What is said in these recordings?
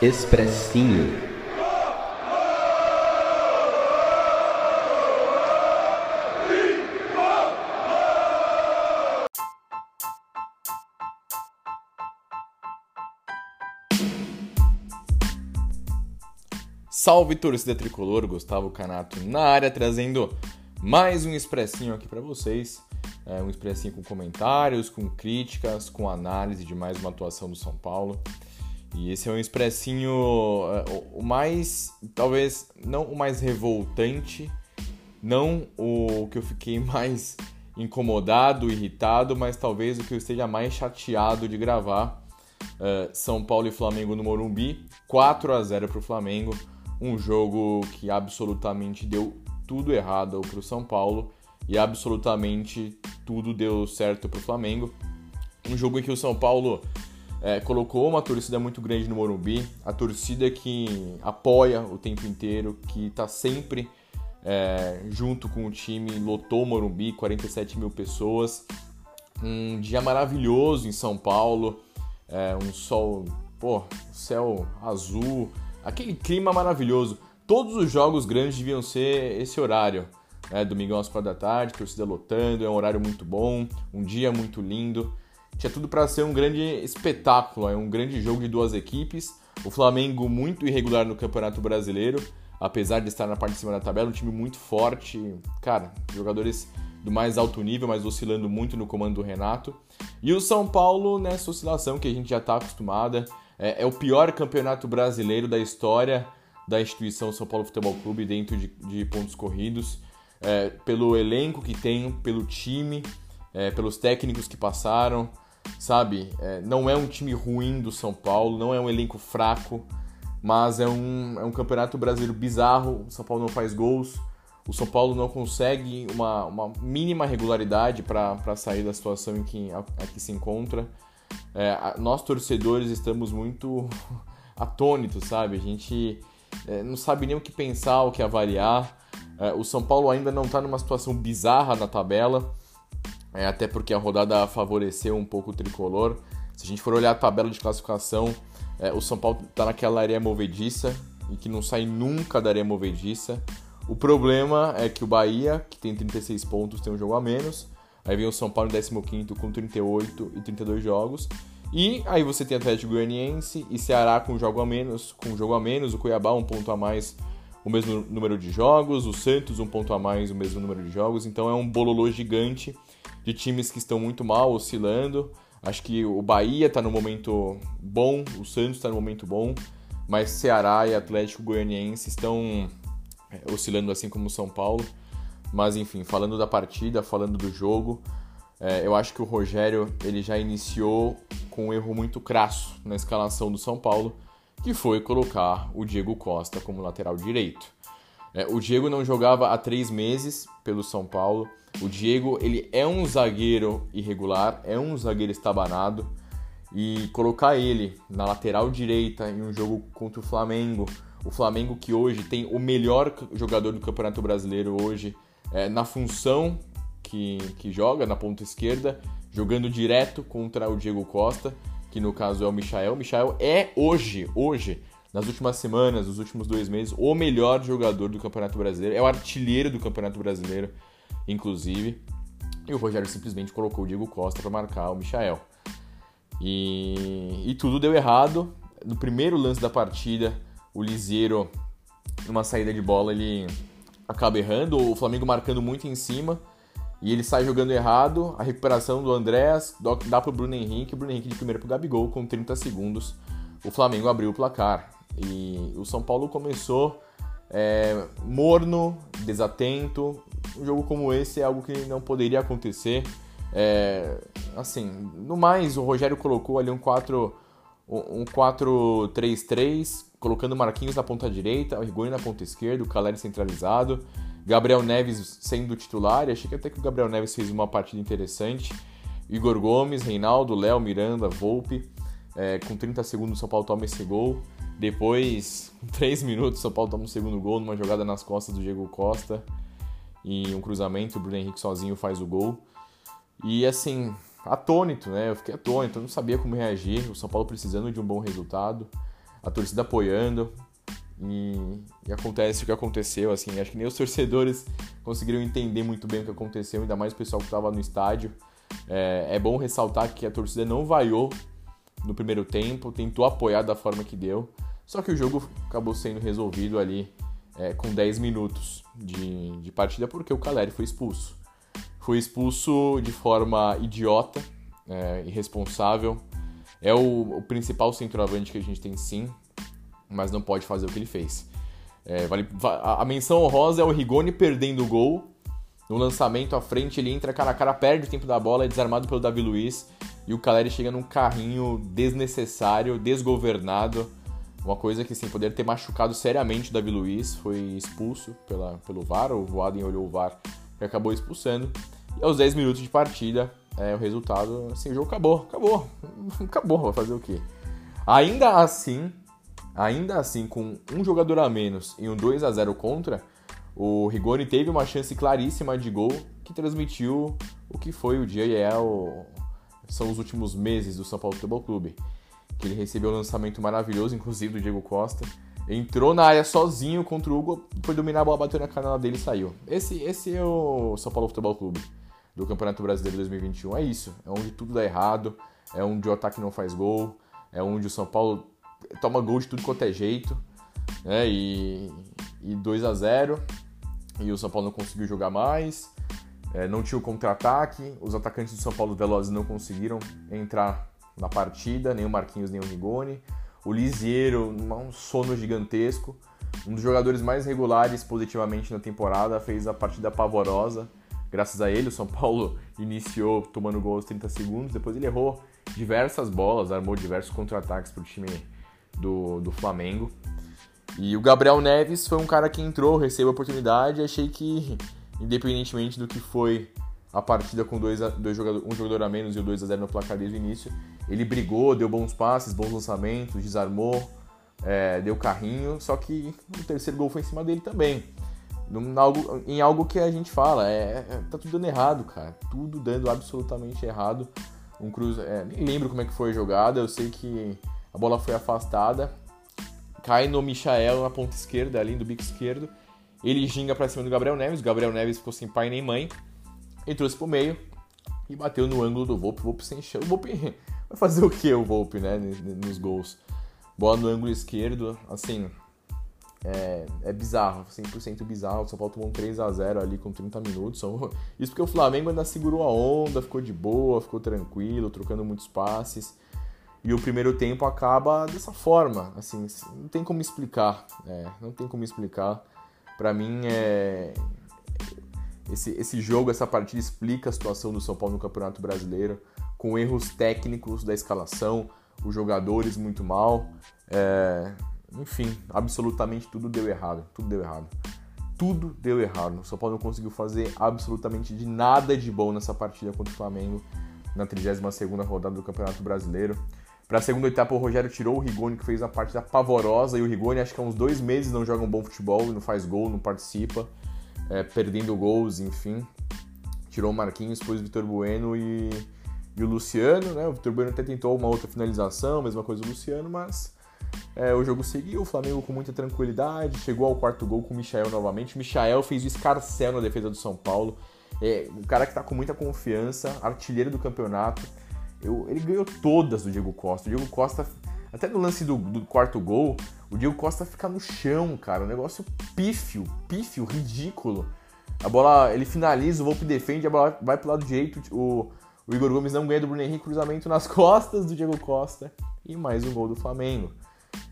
Expressinho. Salve torcida tricolor, Gustavo Canato na área trazendo mais um expressinho aqui para vocês. É um expressinho com comentários, com críticas, com análise de mais uma atuação do São Paulo. E esse é um expressinho é, o mais, talvez não o mais revoltante, não o que eu fiquei mais incomodado, irritado, mas talvez o que eu esteja mais chateado de gravar. Uh, São Paulo e Flamengo no Morumbi, 4 a 0 para o Flamengo um jogo que absolutamente deu tudo errado para o São Paulo e absolutamente tudo deu certo para o Flamengo. Um jogo em que o São Paulo é, colocou uma torcida muito grande no Morumbi, a torcida que apoia o tempo inteiro, que está sempre é, junto com o time, lotou o Morumbi, 47 mil pessoas. Um dia maravilhoso em São Paulo, é, um sol, pô, céu azul, aquele clima maravilhoso. Todos os jogos grandes deviam ser esse horário. Né? Domingão às quatro da tarde, torcida lotando, é um horário muito bom, um dia muito lindo. Tinha tudo para ser um grande espetáculo, é um grande jogo de duas equipes. O Flamengo muito irregular no Campeonato Brasileiro, apesar de estar na parte de cima da tabela, um time muito forte. Cara, jogadores do mais alto nível, mas oscilando muito no comando do Renato. E o São Paulo nessa oscilação que a gente já está acostumada. É, é, o pior campeonato brasileiro da história da instituição São Paulo Futebol Clube dentro de, de pontos corridos, é, pelo elenco que tem, pelo time, é, pelos técnicos que passaram, sabe? É, não é um time ruim do São Paulo, não é um elenco fraco, mas é um, é um campeonato brasileiro bizarro. O São Paulo não faz gols, o São Paulo não consegue uma, uma mínima regularidade para sair da situação em que, a, a que se encontra é, nós torcedores estamos muito atônitos, sabe? A gente é, não sabe nem o que pensar, o que avaliar. É, o São Paulo ainda não está numa situação bizarra na tabela, é, até porque a rodada favoreceu um pouco o tricolor. Se a gente for olhar a tabela de classificação, é, o São Paulo está naquela areia movediça e que não sai nunca da areia movediça. O problema é que o Bahia, que tem 36 pontos, tem um jogo a menos. Aí vem o São Paulo em 15 com 38 e 32 jogos. E aí você tem Atlético Goianiense e Ceará com um jogo a menos, com um jogo a menos, o Cuiabá um ponto a mais, o mesmo número de jogos, o Santos um ponto a mais, o mesmo número de jogos. Então é um bololô gigante de times que estão muito mal, oscilando. Acho que o Bahia está no momento bom, o Santos está no momento bom, mas Ceará e Atlético Goianiense estão é, oscilando assim como o São Paulo. Mas enfim, falando da partida, falando do jogo, é, eu acho que o Rogério ele já iniciou com um erro muito crasso na escalação do São Paulo, que foi colocar o Diego Costa como lateral direito. É, o Diego não jogava há três meses pelo São Paulo. O Diego ele é um zagueiro irregular, é um zagueiro estabanado e colocar ele na lateral direita em um jogo contra o Flamengo, o Flamengo que hoje tem o melhor jogador do Campeonato Brasileiro hoje é, na função que, que joga, na ponta esquerda, jogando direto contra o Diego Costa, que no caso é o Michael. O Michael é hoje, hoje, nas últimas semanas, nos últimos dois meses, o melhor jogador do Campeonato Brasileiro, é o artilheiro do Campeonato Brasileiro, inclusive. E o Rogério simplesmente colocou o Diego Costa para marcar o Michael. E, e tudo deu errado. No primeiro lance da partida, o Liseiro, numa saída de bola, ele acaba errando, o Flamengo marcando muito em cima e ele sai jogando errado. A recuperação do Andréas dá pro Bruno Henrique, o Bruno Henrique de primeiro pro Gabigol com 30 segundos. O Flamengo abriu o placar e o São Paulo começou é, morno, desatento. Um jogo como esse é algo que não poderia acontecer. É, assim, no mais, o Rogério colocou ali um 4 um 4-3-3, colocando Marquinhos na ponta direita, o Rigoni na ponta esquerda, o Caleri centralizado, Gabriel Neves sendo titular, achei que até que o Gabriel Neves fez uma partida interessante, Igor Gomes, Reinaldo, Léo, Miranda, Volpe, é, com 30 segundos o São Paulo toma esse gol, depois, com 3 minutos, o São Paulo toma um segundo gol numa jogada nas costas do Diego Costa, e um cruzamento, o Bruno Henrique sozinho faz o gol, e assim, atônito, né? Eu fiquei atônito, eu não sabia como reagir. O São Paulo precisando de um bom resultado. a torcida apoiando. E, e, acontece o que aconteceu, assim, acho que nem os torcedores conseguiram entender muito bem o que aconteceu, ainda mais o pessoal que estava no estádio. É, é, bom ressaltar que a torcida não vaiou no primeiro tempo, tentou apoiar da forma que deu, só que o jogo acabou sendo resolvido ali é, com 10 minutos de, de partida porque o Caleri foi expulso. Foi expulso de forma idiota, é, irresponsável. É o, o principal centroavante que a gente tem sim, mas não pode fazer o que ele fez. É, vale, a, a, menção honrosa é o Rigoni perdendo o gol. No lançamento à frente, ele entra cara a cara, perde o tempo da bola, é desarmado pelo Davi Luiz. E o Caleri chega num carrinho desnecessário, desgovernado. Uma coisa que, sem poder ter machucado seriamente o Davi Luiz, foi expulso pela, pelo VAR. O Voaden olhou o VAR e acabou expulsando. E aos 10 minutos de partida, é, o resultado, assim, o jogo acabou, acabou, acabou, vai fazer o quê? Ainda assim, Ainda assim, com um jogador a menos e um 2 a 0 contra, o Rigoni teve uma chance claríssima de gol que transmitiu o que foi o dia e é o... são os últimos meses do São Paulo Futebol Clube. Que ele recebeu um lançamento maravilhoso, inclusive do Diego Costa. Entrou na área sozinho contra o Hugo, foi dominar a bola, bateu na canela dele e saiu. Esse, esse é o São Paulo Futebol Clube do Campeonato Brasileiro 2021. É isso. É onde tudo dá errado, é onde o ataque não faz gol, é onde o São Paulo toma gol de tudo quanto é jeito, né? E, e 2 a 0 e o São Paulo não conseguiu jogar mais. É, não tinha o contra-ataque, os atacantes do São Paulo Velozes não conseguiram entrar na partida, nem o Marquinhos, nem o Rigoni. O Lisiero, um sono gigantesco, um dos jogadores mais regulares positivamente na temporada, fez a partida pavorosa. Graças a ele, o São Paulo iniciou tomando gol aos 30 segundos, depois ele errou diversas bolas, armou diversos contra-ataques para o time do, do Flamengo. E o Gabriel Neves foi um cara que entrou, recebeu a oportunidade. Achei que, independentemente do que foi a partida com dois, dois jogador, um jogador a menos e o 2 a 0 no placar desde o início, ele brigou, deu bons passes, bons lançamentos, desarmou, é, deu carrinho. Só que o terceiro gol foi em cima dele também. Em algo, em algo que a gente fala, é, é, tá tudo dando errado, cara. Tudo dando absolutamente errado. Um cruz, é, nem lembro como é que foi a jogada. Eu sei que a bola foi afastada, cai no Michael na ponta esquerda, ali do bico esquerdo. Ele ginga para cima do Gabriel Neves, o Gabriel Neves ficou sem pai nem mãe, e trouxe pro meio e bateu no ângulo do Volpe. O Volpe sem chão. O Volpe vai fazer o que o Volpe, né, nos gols? Bola no ângulo esquerdo, assim, é, é bizarro, 100% bizarro. O São Paulo tomou um 3x0 ali com 30 minutos. Isso porque o Flamengo ainda segurou a onda, ficou de boa, ficou tranquilo, trocando muitos passes. E o primeiro tempo acaba dessa forma, assim, não tem como explicar, é, não tem como explicar. Para mim, é, esse, esse jogo, essa partida explica a situação do São Paulo no Campeonato Brasileiro, com erros técnicos da escalação, os jogadores muito mal, é, enfim, absolutamente tudo deu errado, tudo deu errado. Tudo deu errado. O São Paulo não conseguiu fazer absolutamente de nada de bom nessa partida contra o Flamengo na 32ª rodada do Campeonato Brasileiro. Para a segunda etapa, o Rogério tirou o Rigoni, que fez a partida pavorosa, e o Rigoni, acho que há uns dois meses, não joga um bom futebol, não faz gol, não participa, é, perdendo gols, enfim. Tirou o Marquinhos, pôs o Vitor Bueno e, e, o Luciano, né? O Vitor Bueno até tentou uma outra finalização, mesma coisa do Luciano, mas é, o jogo seguiu, o Flamengo com muita tranquilidade, chegou ao quarto gol com o Michael novamente. O Michael fez o escarcel na defesa do São Paulo. É, um cara que está com muita confiança, artilheiro do campeonato eu, ele ganhou todas do Diego Costa. O Diego Costa, até no lance do, do, quarto gol, o Diego Costa fica no chão, cara. Um negócio pífio, pífio, ridículo. A bola, ele finaliza, o Volpe defende, a bola vai pro lado direito. O, o Igor Gomes não ganha do Bruno Henrique, cruzamento nas costas do Diego Costa. E mais um gol do Flamengo.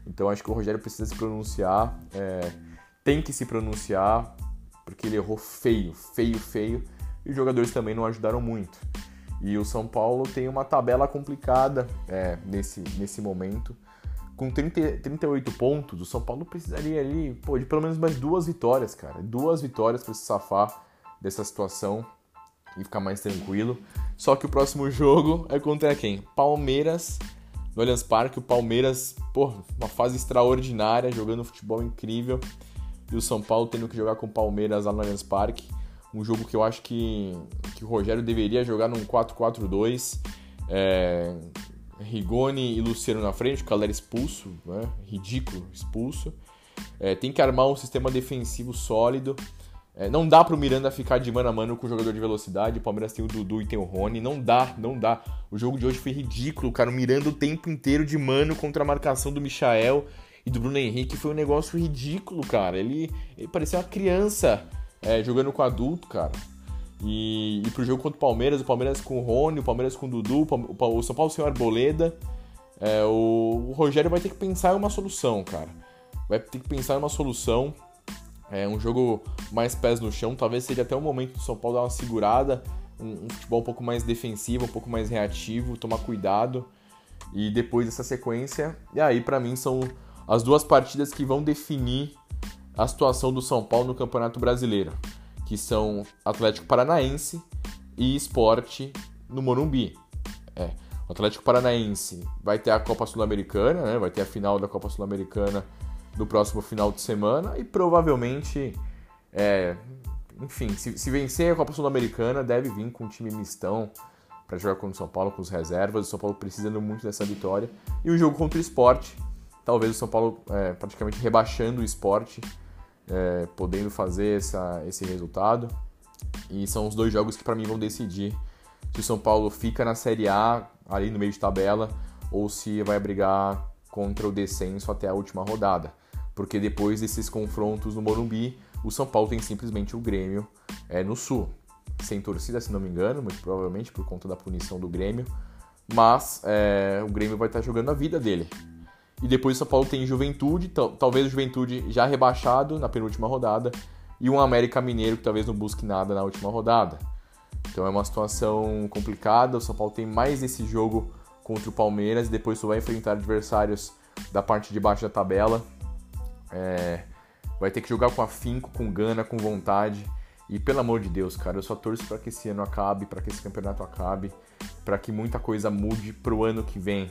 Então acho que o Rogério precisa se pronunciar. É, tem que se pronunciar, porque ele errou feio, feio, feio. E os jogadores também não ajudaram muito. E o São Paulo tem uma tabela complicada é, nesse, nesse momento. Com 30, 38 pontos, o São Paulo precisaria ali pô, de pelo menos mais duas vitórias, cara. Duas vitórias para se safar dessa situação e ficar mais tranquilo. Só que o próximo jogo é contra quem? Palmeiras no Allianz Parque. O Palmeiras, pô, uma fase extraordinária, jogando futebol incrível. E o São Paulo tendo que jogar com o Palmeiras lá no Allianz Parque um jogo que eu acho que, que o Rogério deveria jogar num 4-4-2. É, Rigoni e Luciano na frente, o Calera expulso, né? ridículo, expulso. É, tem que armar um sistema defensivo sólido. É, não dá pro Miranda ficar de mano a mano com o jogador de velocidade. O Palmeiras tem o Dudu e tem o Rony. Não dá, não dá. O jogo de hoje foi ridículo, cara. O Miranda o tempo inteiro de mano contra a marcação do Michael e do Bruno Henrique. Foi um negócio ridículo, cara. Ele, ele parecia uma criança é, jogando com adulto, cara. E, e pro jogo contra o Palmeiras, o Palmeiras com o Rony, o Palmeiras com o Dudu, o, São Paulo sem o Arboleda. É, o, o, Rogério vai ter que pensar em uma solução, cara. Vai ter que pensar em uma solução. É um jogo mais pés no chão. Talvez seja até o momento do São Paulo dar uma segurada. Um, um futebol um pouco mais defensivo, um pouco mais reativo, tomar cuidado. E depois dessa sequência, e aí para mim são as duas partidas que vão definir a situação do São Paulo no Campeonato Brasileiro que são Atlético Paranaense e Esporte no Morumbi. É, o Atlético Paranaense vai ter a Copa Sul-Americana, né? vai ter a final da Copa Sul-Americana no próximo final de semana e provavelmente, é, enfim, se, se, vencer a Copa Sul-Americana, deve vir com um time mistão para jogar contra o São Paulo com os reservas. O São Paulo precisando muito dessa vitória. E o jogo contra o esporte, talvez o São Paulo é, praticamente rebaixando o esporte é, podendo fazer essa, esse resultado. E são os dois jogos que para mim vão decidir se o São Paulo fica na Série A, ali no meio de tabela, ou se vai brigar contra o descenso até a última rodada. Porque depois desses confrontos no Morumbi, o São Paulo tem simplesmente o Grêmio é, no Sul. Sem torcida, se não me engano, muito provavelmente por conta da punição do Grêmio. Mas é, o Grêmio vai estar jogando a vida dele. E depois o São Paulo tem Juventude, talvez o Juventude já rebaixado na penúltima rodada, e um América Mineiro que talvez não busque nada na última rodada. Então é uma situação complicada. O São Paulo tem mais esse jogo contra o Palmeiras e depois só vai enfrentar adversários da parte de baixo da tabela. É... vai ter que jogar com afinco, com gana, com vontade. E pelo amor de Deus, cara, eu só torço para que esse ano acabe, para que esse campeonato acabe, para que muita coisa mude pro ano que vem.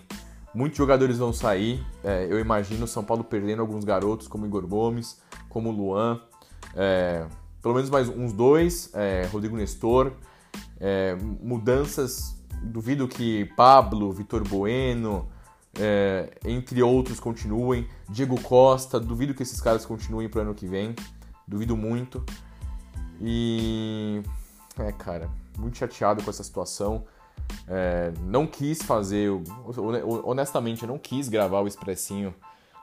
Muitos jogadores vão sair. É, eu imagino São Paulo perdendo alguns garotos, como Igor Gomes, como Luan. É, pelo menos mais uns dois. É, Rodrigo Nestor. É, mudanças. Duvido que Pablo, Vitor Bueno, é, entre outros, continuem. Diego Costa. Duvido que esses caras continuem para o ano que vem. Duvido muito. E. É, cara, muito chateado com essa situação. É, não quis fazer, honestamente, eu não quis gravar o Expressinho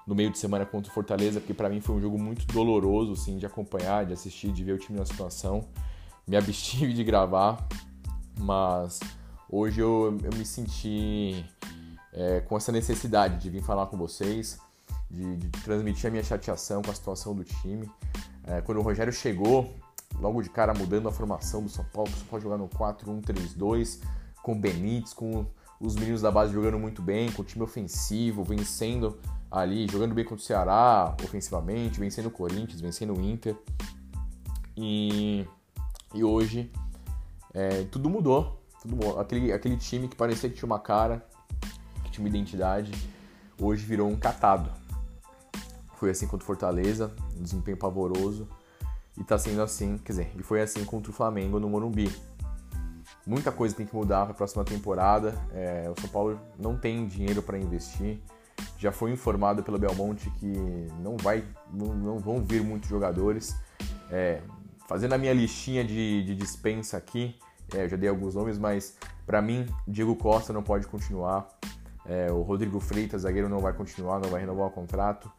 no meio de semana contra o Fortaleza, porque para mim foi um jogo muito doloroso, assim, de acompanhar, de assistir, de ver o time na situação. Me abstive de gravar, mas hoje eu, eu me senti é, com essa necessidade de vir falar com vocês, de, de, transmitir a minha chateação com a situação do time. É, quando o Rogério chegou, logo de cara mudando a formação do São Paulo, o São Paulo jogar no 4-1-3-2, com o Benítez, com os meninos da base jogando muito bem, com o time ofensivo, vencendo ali, jogando bem contra o Ceará ofensivamente, vencendo o Corinthians, vencendo o Inter. E, e hoje é, tudo mudou. Tudo mudou. Aquele, aquele time que parecia que tinha uma cara, que tinha uma identidade, hoje virou um catado. Foi assim contra o Fortaleza, um desempenho pavoroso. E tá sendo assim, quer dizer, e foi assim contra o Flamengo no Morumbi. Muita coisa tem que mudar para a próxima temporada. É, o São Paulo não tem dinheiro para investir. Já foi informado pelo Belmonte que não, vai, não, não vão vir muitos jogadores. É, fazendo a minha listinha de, de dispensa aqui, é, eu já dei alguns nomes, mas para mim, Diego Costa não pode continuar. É, o Rodrigo Freitas, zagueiro, não vai continuar, não vai renovar o contrato.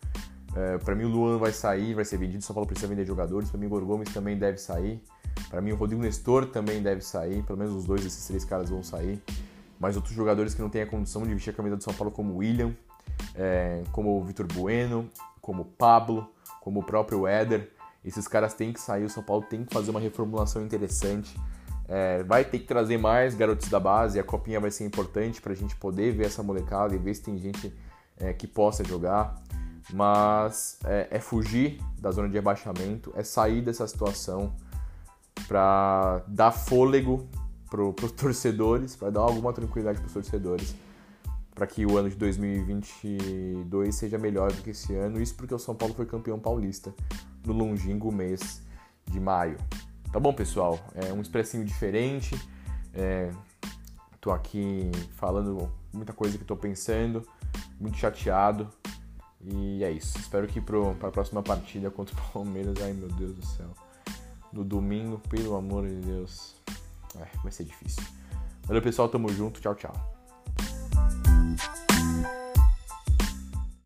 É, para mim, o Luan vai sair, vai ser vendido. O São Paulo precisa vender jogadores. Para mim, o Gomes também deve sair. Para mim, o Rodrigo Nestor também deve sair, pelo menos os dois desses três caras vão sair. Mas outros jogadores que não têm a condição de vestir a camisa do São Paulo, como o William, é, como o Vitor Bueno, como o Pablo, como o próprio Éder, esses caras têm que sair. O São Paulo tem que fazer uma reformulação interessante. É, vai ter que trazer mais garotos da base. A copinha vai ser importante para a gente poder ver essa molecada e ver se tem gente é, que possa jogar. Mas é, é fugir da zona de rebaixamento, é sair dessa situação para dar fôlego para os torcedores, para dar alguma tranquilidade para os torcedores, para que o ano de 2022 seja melhor do que esse ano. Isso porque o São Paulo foi campeão paulista no longínquo mês de maio. Tá bom, pessoal? É um expressinho diferente. É, tô aqui falando muita coisa que tô pensando, muito chateado. E é isso. Espero que para a próxima partida contra o Palmeiras, ai meu Deus do céu, no domingo, pelo amor de Deus, é, vai ser difícil. Valeu pessoal, tamo junto, tchau, tchau.